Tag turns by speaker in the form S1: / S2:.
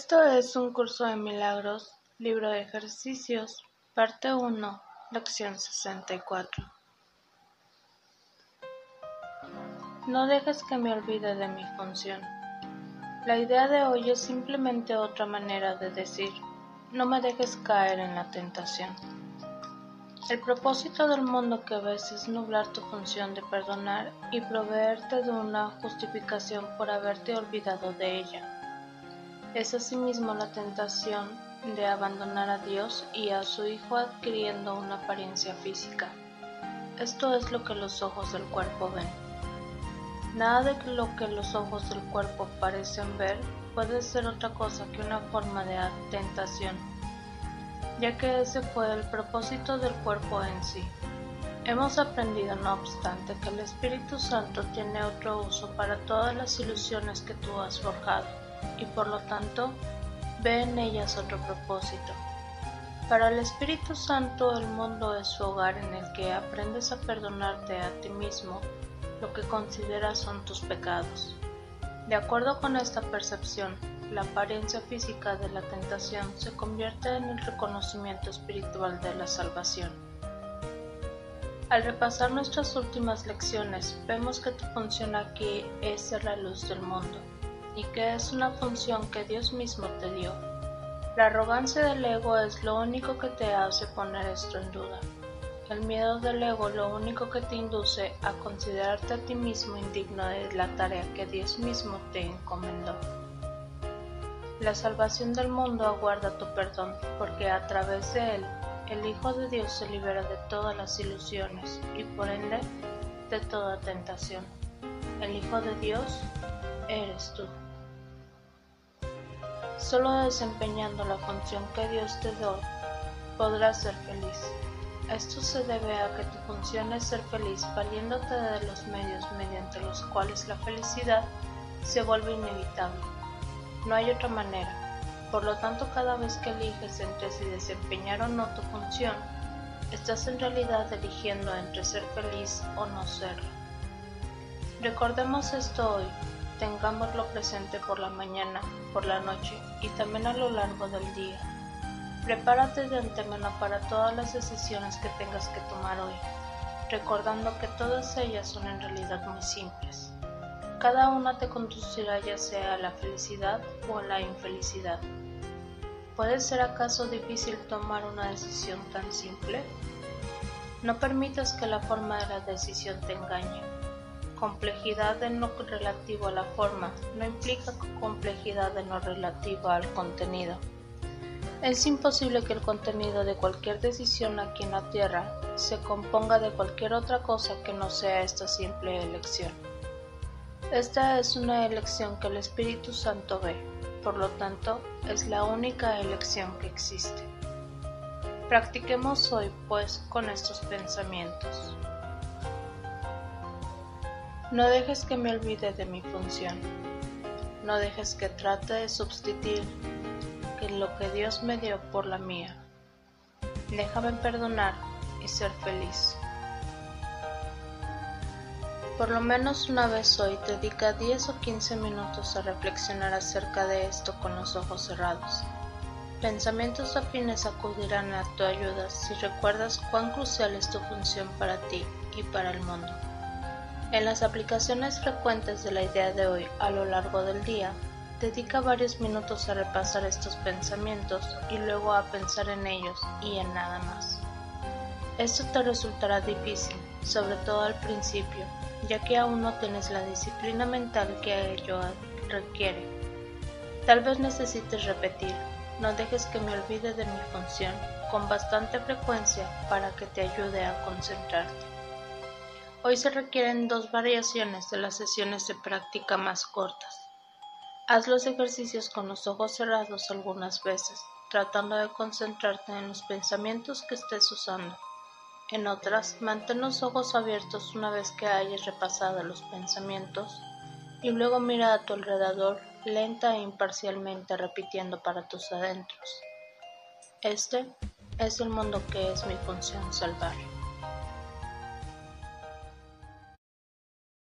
S1: Esto es un curso de milagros, libro de ejercicios, parte 1, lección 64. No dejes que me olvide de mi función. La idea de hoy es simplemente otra manera de decir, no me dejes caer en la tentación. El propósito del mundo que ves es nublar tu función de perdonar y proveerte de una justificación por haberte olvidado de ella. Es asimismo la tentación de abandonar a Dios y a su Hijo adquiriendo una apariencia física. Esto es lo que los ojos del cuerpo ven. Nada de lo que los ojos del cuerpo parecen ver puede ser otra cosa que una forma de tentación, ya que ese fue el propósito del cuerpo en sí. Hemos aprendido, no obstante, que el Espíritu Santo tiene otro uso para todas las ilusiones que tú has forjado y por lo tanto ve en ellas otro propósito. Para el Espíritu Santo el mundo es su hogar en el que aprendes a perdonarte a ti mismo lo que consideras son tus pecados. De acuerdo con esta percepción, la apariencia física de la tentación se convierte en el reconocimiento espiritual de la salvación. Al repasar nuestras últimas lecciones, vemos que tu función aquí es ser la luz del mundo y que es una función que Dios mismo te dio. La arrogancia del ego es lo único que te hace poner esto en duda. El miedo del ego lo único que te induce a considerarte a ti mismo indigno de la tarea que Dios mismo te encomendó. La salvación del mundo aguarda tu perdón, porque a través de él el Hijo de Dios se libera de todas las ilusiones y por ende de toda tentación. El Hijo de Dios eres tú. Solo desempeñando la función que Dios te dio podrás ser feliz. Esto se debe a que tu función es ser feliz valiéndote de los medios mediante los cuales la felicidad se vuelve inevitable. No hay otra manera. Por lo tanto, cada vez que eliges entre si desempeñar o no tu función, estás en realidad eligiendo entre ser feliz o no serlo. Recordemos esto hoy, tengámoslo presente por la mañana, por la noche y también a lo largo del día. Prepárate de antemano para todas las decisiones que tengas que tomar hoy, recordando que todas ellas son en realidad muy simples. Cada una te conducirá ya sea a la felicidad o a la infelicidad. ¿Puede ser acaso difícil tomar una decisión tan simple? No permitas que la forma de la decisión te engañe complejidad en lo relativo a la forma no implica complejidad en lo relativo al contenido. Es imposible que el contenido de cualquier decisión aquí en la Tierra se componga de cualquier otra cosa que no sea esta simple elección. Esta es una elección que el Espíritu Santo ve, por lo tanto, es la única elección que existe. Practiquemos hoy, pues, con estos pensamientos. No dejes que me olvide de mi función. No dejes que trate de sustituir lo que Dios me dio por la mía. Déjame perdonar y ser feliz. Por lo menos una vez hoy dedica 10 o 15 minutos a reflexionar acerca de esto con los ojos cerrados. Pensamientos afines acudirán a tu ayuda si recuerdas cuán crucial es tu función para ti y para el mundo. En las aplicaciones frecuentes de la idea de hoy a lo largo del día, dedica varios minutos a repasar estos pensamientos y luego a pensar en ellos y en nada más. Esto te resultará difícil, sobre todo al principio, ya que aún no tienes la disciplina mental que ello requiere. Tal vez necesites repetir, no dejes que me olvide de mi función con bastante frecuencia para que te ayude a concentrarte. Hoy se requieren dos variaciones de las sesiones de práctica más cortas. Haz los ejercicios con los ojos cerrados algunas veces, tratando de concentrarte en los pensamientos que estés usando. En otras, mantén los ojos abiertos una vez que hayas repasado los pensamientos y luego mira a tu alrededor lenta e imparcialmente repitiendo para tus adentros. Este es el mundo que es mi función salvar.